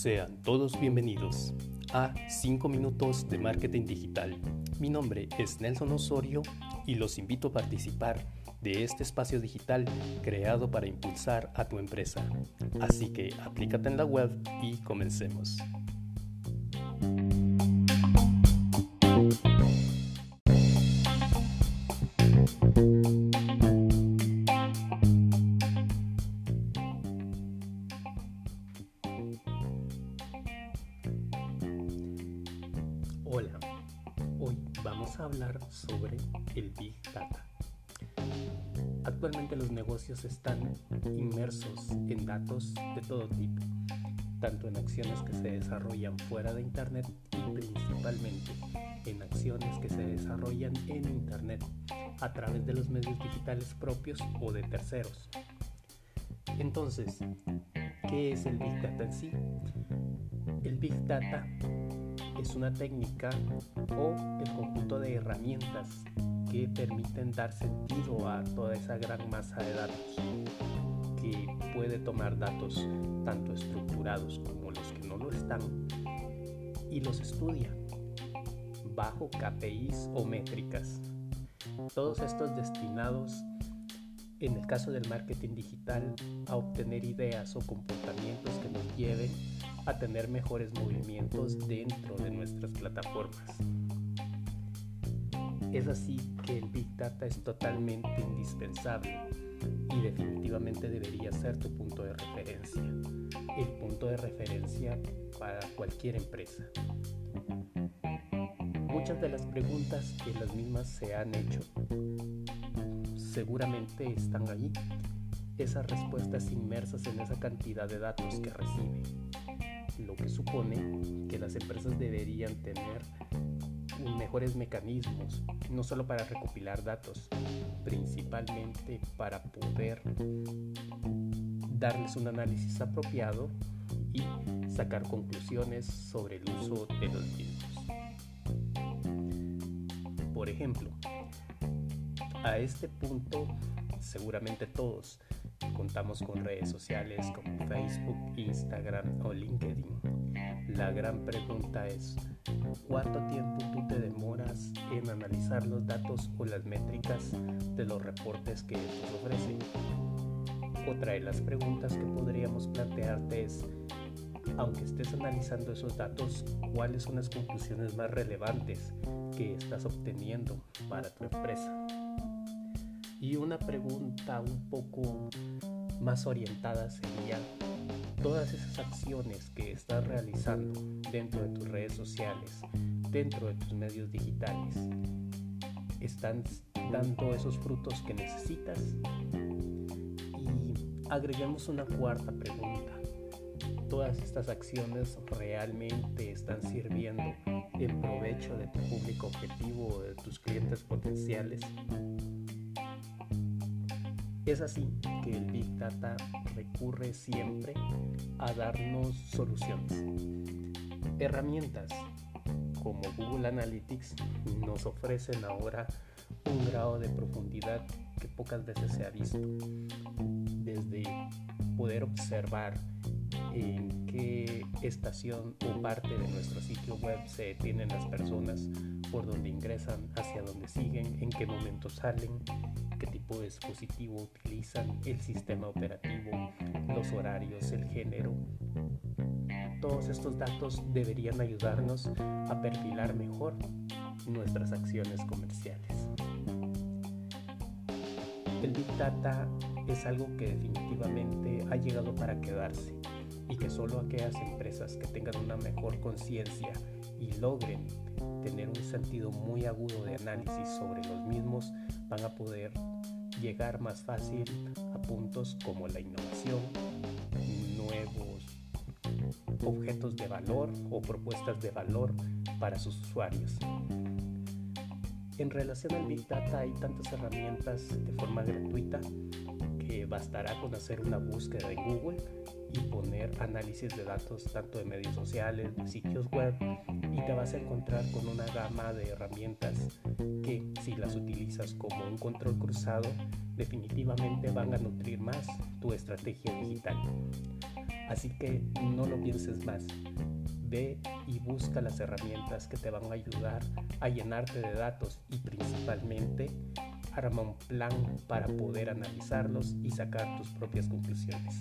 Sean todos bienvenidos a 5 minutos de marketing digital. Mi nombre es Nelson Osorio y los invito a participar de este espacio digital creado para impulsar a tu empresa. Así que aplícate en la web y comencemos. Hola, hoy vamos a hablar sobre el Big Data. Actualmente los negocios están inmersos en datos de todo tipo, tanto en acciones que se desarrollan fuera de Internet y principalmente en acciones que se desarrollan en Internet a través de los medios digitales propios o de terceros. Entonces, ¿qué es el Big Data en sí? El Big Data es una técnica o el conjunto de herramientas que permiten dar sentido a toda esa gran masa de datos que puede tomar datos tanto estructurados como los que no lo están y los estudia bajo KPIs o métricas. Todos estos destinados en el caso del marketing digital a obtener ideas o comportamientos que nos lleven a tener mejores movimientos dentro de nuestras plataformas. Es así que el Big Data es totalmente indispensable y definitivamente debería ser tu punto de referencia, el punto de referencia para cualquier empresa. Muchas de las preguntas que las mismas se han hecho seguramente están allí, esas respuestas inmersas en esa cantidad de datos que recibe lo que supone que las empresas deberían tener mejores mecanismos, no solo para recopilar datos, principalmente para poder darles un análisis apropiado y sacar conclusiones sobre el uso de los mismos. Por ejemplo, a este punto seguramente todos contamos con redes sociales como Facebook, Instagram o LinkedIn. La gran pregunta es, ¿cuánto tiempo tú te demoras en analizar los datos o las métricas de los reportes que estos ofrecen? Otra de las preguntas que podríamos plantearte es, aunque estés analizando esos datos, ¿cuáles son las conclusiones más relevantes que estás obteniendo para tu empresa? Y una pregunta un poco más orientada sería todas esas acciones que estás realizando dentro de tus redes sociales, dentro de tus medios digitales, están dando esos frutos que necesitas. Y agreguemos una cuarta pregunta. ¿Todas estas acciones realmente están sirviendo en provecho de tu público objetivo o de tus clientes potenciales? Es así que el Big Data recurre siempre a darnos soluciones. Herramientas como Google Analytics nos ofrecen ahora un grado de profundidad que pocas veces se ha visto. Desde poder observar en qué estación o parte de nuestro sitio web se detienen las personas, por dónde ingresan, hacia dónde siguen, en qué momento salen, qué tipo de dispositivo utilizan, el sistema operativo, los horarios, el género. Todos estos datos deberían ayudarnos a perfilar mejor nuestras acciones comerciales. El Big Data es algo que definitivamente ha llegado para quedarse y que solo aquellas empresas que tengan una mejor conciencia y logren tener un sentido muy agudo de análisis sobre los mismos van a poder llegar más fácil a puntos como la innovación, nuevos objetos de valor o propuestas de valor para sus usuarios. En relación al Big Data hay tantas herramientas de forma gratuita que bastará con hacer una búsqueda en Google y poner análisis de datos tanto de medios sociales, de sitios web y te vas a encontrar con una gama de herramientas que si las utilizas como un control cruzado definitivamente van a nutrir más tu estrategia digital. Así que no lo pienses más. Ve y busca las herramientas que te van a ayudar a llenarte de datos y principalmente arma un plan para poder analizarlos y sacar tus propias conclusiones.